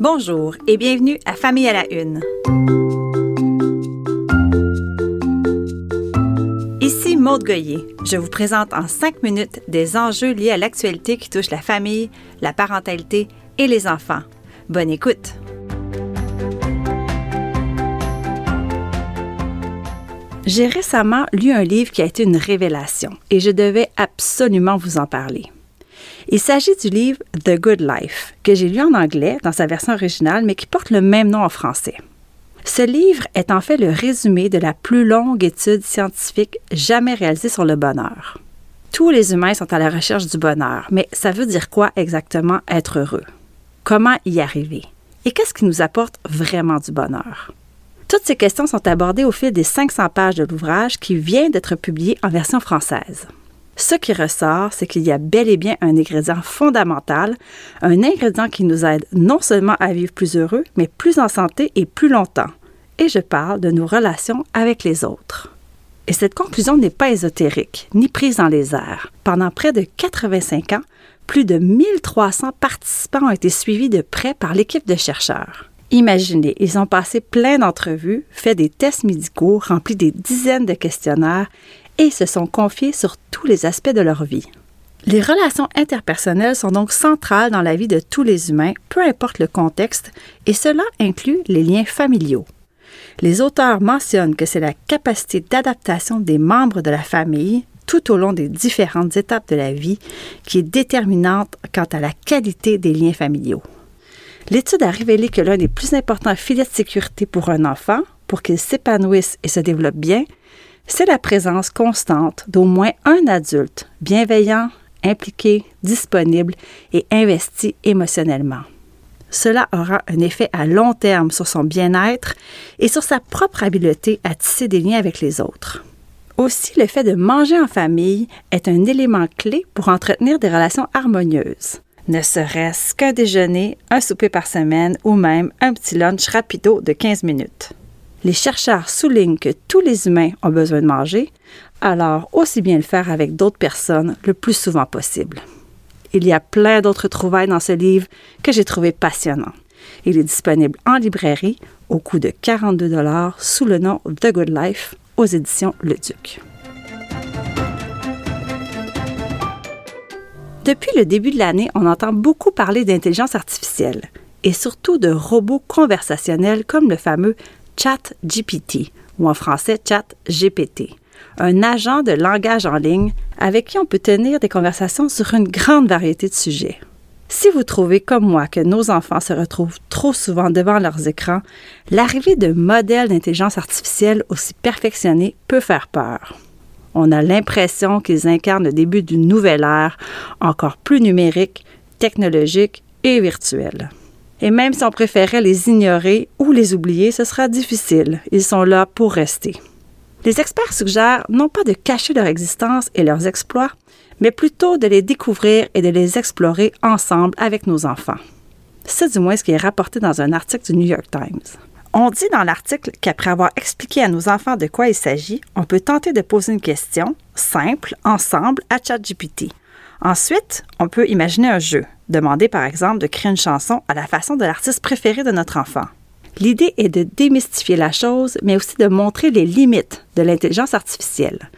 Bonjour et bienvenue à Famille à la Une. Ici Maude Goyer. Je vous présente en cinq minutes des enjeux liés à l'actualité qui touche la famille, la parentalité et les enfants. Bonne écoute! J'ai récemment lu un livre qui a été une révélation et je devais absolument vous en parler. Il s'agit du livre The Good Life, que j'ai lu en anglais dans sa version originale, mais qui porte le même nom en français. Ce livre est en fait le résumé de la plus longue étude scientifique jamais réalisée sur le bonheur. Tous les humains sont à la recherche du bonheur, mais ça veut dire quoi exactement être heureux? Comment y arriver? Et qu'est-ce qui nous apporte vraiment du bonheur? Toutes ces questions sont abordées au fil des 500 pages de l'ouvrage qui vient d'être publié en version française. Ce qui ressort, c'est qu'il y a bel et bien un ingrédient fondamental, un ingrédient qui nous aide non seulement à vivre plus heureux, mais plus en santé et plus longtemps. Et je parle de nos relations avec les autres. Et cette conclusion n'est pas ésotérique, ni prise dans les airs. Pendant près de 85 ans, plus de 1300 participants ont été suivis de près par l'équipe de chercheurs. Imaginez, ils ont passé plein d'entrevues, fait des tests médicaux, rempli des dizaines de questionnaires et se sont confiés sur tous les aspects de leur vie. Les relations interpersonnelles sont donc centrales dans la vie de tous les humains, peu importe le contexte, et cela inclut les liens familiaux. Les auteurs mentionnent que c'est la capacité d'adaptation des membres de la famille tout au long des différentes étapes de la vie qui est déterminante quant à la qualité des liens familiaux. L'étude a révélé que l'un des plus importants filets de sécurité pour un enfant, pour qu'il s'épanouisse et se développe bien, c'est la présence constante d'au moins un adulte bienveillant, impliqué, disponible et investi émotionnellement. Cela aura un effet à long terme sur son bien-être et sur sa propre habileté à tisser des liens avec les autres. Aussi, le fait de manger en famille est un élément clé pour entretenir des relations harmonieuses ne serait-ce qu'un déjeuner, un souper par semaine ou même un petit lunch rapido de 15 minutes. Les chercheurs soulignent que tous les humains ont besoin de manger, alors aussi bien le faire avec d'autres personnes le plus souvent possible. Il y a plein d'autres trouvailles dans ce livre que j'ai trouvé passionnant. Il est disponible en librairie au coût de 42 sous le nom The Good Life aux éditions Le Duc. Depuis le début de l'année, on entend beaucoup parler d'intelligence artificielle et surtout de robots conversationnels comme le fameux Chat GPT ou en français Chat GPT, un agent de langage en ligne avec qui on peut tenir des conversations sur une grande variété de sujets. Si vous trouvez comme moi que nos enfants se retrouvent trop souvent devant leurs écrans, l'arrivée de modèles d'intelligence artificielle aussi perfectionnés peut faire peur on a l'impression qu'ils incarnent le début d'une nouvelle ère encore plus numérique, technologique et virtuelle. Et même si on préférait les ignorer ou les oublier, ce sera difficile. Ils sont là pour rester. Les experts suggèrent non pas de cacher leur existence et leurs exploits, mais plutôt de les découvrir et de les explorer ensemble avec nos enfants. C'est du moins ce qui est rapporté dans un article du New York Times. On dit dans l'article qu'après avoir expliqué à nos enfants de quoi il s'agit, on peut tenter de poser une question simple ensemble à ChatGPT. Ensuite, on peut imaginer un jeu, demander par exemple de créer une chanson à la façon de l'artiste préféré de notre enfant. L'idée est de démystifier la chose, mais aussi de montrer les limites de l'intelligence artificielle.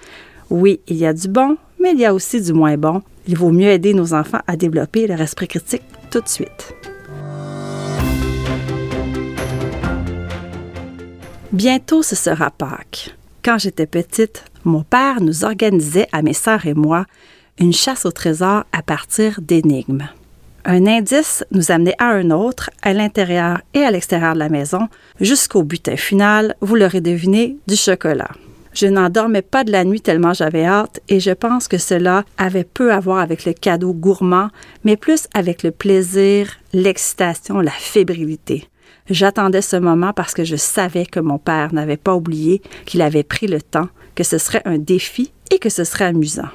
Oui, il y a du bon, mais il y a aussi du moins bon. Il vaut mieux aider nos enfants à développer leur esprit critique tout de suite. Bientôt, ce sera Pâques. Quand j'étais petite, mon père nous organisait, à mes sœurs et moi, une chasse au trésor à partir d'énigmes. Un indice nous amenait à un autre, à l'intérieur et à l'extérieur de la maison, jusqu'au butin final, vous l'aurez deviné, du chocolat. Je n'en dormais pas de la nuit tellement j'avais hâte et je pense que cela avait peu à voir avec le cadeau gourmand, mais plus avec le plaisir, l'excitation, la fébrilité. J'attendais ce moment parce que je savais que mon père n'avait pas oublié qu'il avait pris le temps, que ce serait un défi et que ce serait amusant.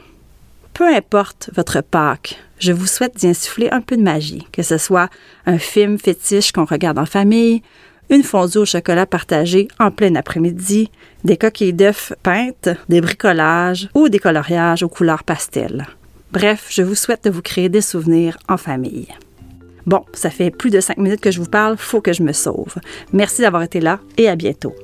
Peu importe votre Pâques, je vous souhaite d'y insuffler un peu de magie, que ce soit un film fétiche qu'on regarde en famille, une fondue au chocolat partagée en plein après-midi, des coquilles d'œufs peintes, des bricolages ou des coloriages aux couleurs pastel. Bref, je vous souhaite de vous créer des souvenirs en famille. Bon, ça fait plus de cinq minutes que je vous parle, faut que je me sauve. Merci d'avoir été là et à bientôt.